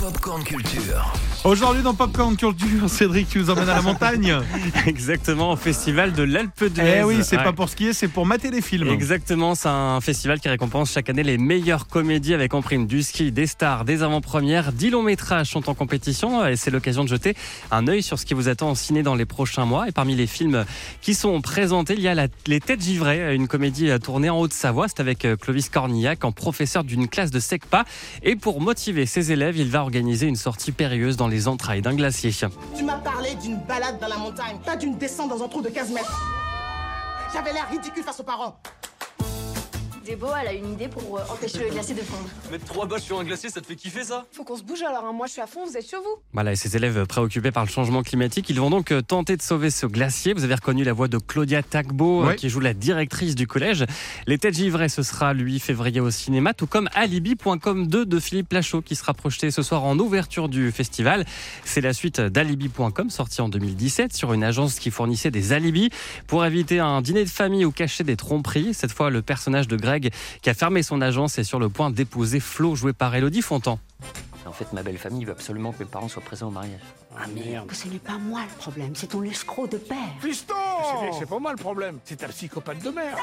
Popcorn Culture. Aujourd'hui dans Popcorn Culture, Cédric, tu nous emmènes à la montagne Exactement, au festival de l'Alpe d'Huez. Eh oui, c'est Ouais. pas pour skier, c'est pour mater des films. Exactement, c'est un festival qui récompense chaque année les meilleures comédies avec en prime du ski, des stars, des avant-premières. Dix longs métrages sont en compétition et c'est l'occasion de jeter un œil sur ce qui vous attend en ciné dans les prochains mois. Et parmi les films qui sont présentés, il y a la- Les Têtes Givrées, une comédie tournée en Haute-Savoie. C'est avec euh, Clovis Cornillac en professeur d'une classe de SECPA. Et pour motiver ses élèves, il va organiser une sortie périlleuse dans les entrailles d'un glacier. Tu m'as parlé d'une balade dans la montagne, pas d'une descente dans un trou de 15 mètres. J'avais l'air ridicule face aux parents. Débo, elle a une idée pour euh, empêcher le glacier de fondre. Mettre trois bâches sur un glacier, ça te fait kiffer ça? Faut qu'on se bouge alors, hein. moi je suis à fond, vous êtes chez vous Voilà, et ces élèves préoccupés par le changement climatique, ils vont donc euh, tenter de sauver ce glacier. Vous avez reconnu la voix de Claudia Tagbo, euh, qui joue la directrice du collège. Les Têtes Givrées, ce sera le 8 février au cinéma, tout comme Alibi.com 2 de Philippe Lachaud, qui sera projeté ce soir en ouverture du festival. C'est la suite d'Alibi.com, sorti en 2017, sur une agence qui fournissait des alibis pour éviter un dîner de famille ou cacher des tromperies. Cette fois, le personnage de Greg, qui a fermé son agence, est sur le point d'épouser Flo, joué par Elodie Fontan. En fait, ma belle famille veut absolument que mes parents soient présents au mariage. Ah merde. Ce n'est pas moi le problème, c'est ton escroc de père. Fiston C'est pas moi le problème, c'est ta psychopathe de mère.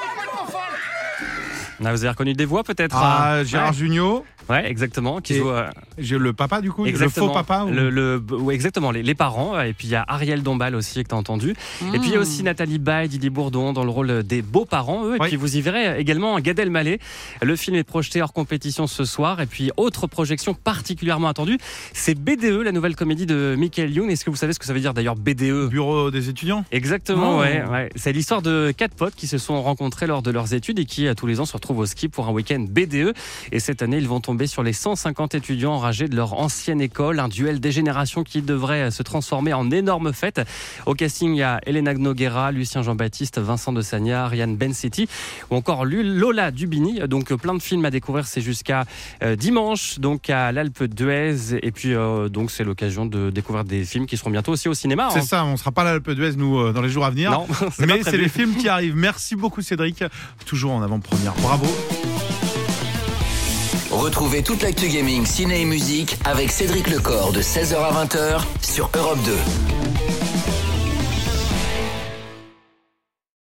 Ah, vous avez reconnu des voix peut-être Ah, hein Gérard Junior, Ouais, exactement. Qui joue euh, j'ai le papa du coup, exactement le faux papa. ou- le, le- ouais, exactement les, les parents. Et puis il y a Ariel Dombal aussi que tu as entendu. Et puis il y a aussi Nathalie Baye, Didier Bourdon dans le rôle des beaux-parents. Eux. Et Oui. puis vous y verrez également Gad Elmaleh. Le film est projeté hors compétition ce soir. Et puis autre projection particulièrement attendue, c'est BDE, la nouvelle comédie de Michael Youn. Est-ce que vous savez ce que ça veut dire d'ailleurs BDE Bureau des étudiants? Exactement, Oh. ouais, ouais. C'est l'histoire de quatre potes qui se sont rencontrés lors de leurs études et qui, euh, tous les ans, se retrouvent au ski pour un week-end BDE. Et cette année, ils vont tomber sur les 150 étudiants enragés de leur ancienne école. Un duel des générations qui devrait euh, se transformer en énorme fête. Au casting, il y a Elena Noguera, Lucien Jean-Baptiste, Vincent de Sagna, Ryan Bensetti ou encore Lola Dubini. Donc, euh, plein de films à découvrir. C'est jusqu'à euh, dimanche, donc à l'Alpe d'Huez. Et puis, euh, donc, c'est l'occasion de découvrir des films qui seront bientôt aussi au cinéma. C'est hein. ça, on sera pas là à l'Alpe d'Huez nous euh, dans les jours à venir. Non, c'est pas Mais c'est les films qui arrivent. Merci beaucoup Cédric. Toujours en avant-première. Bravo. Retrouvez toute l'actu gaming, ciné et musique avec Cédric Lecor de 16h à 20h sur Europe 2.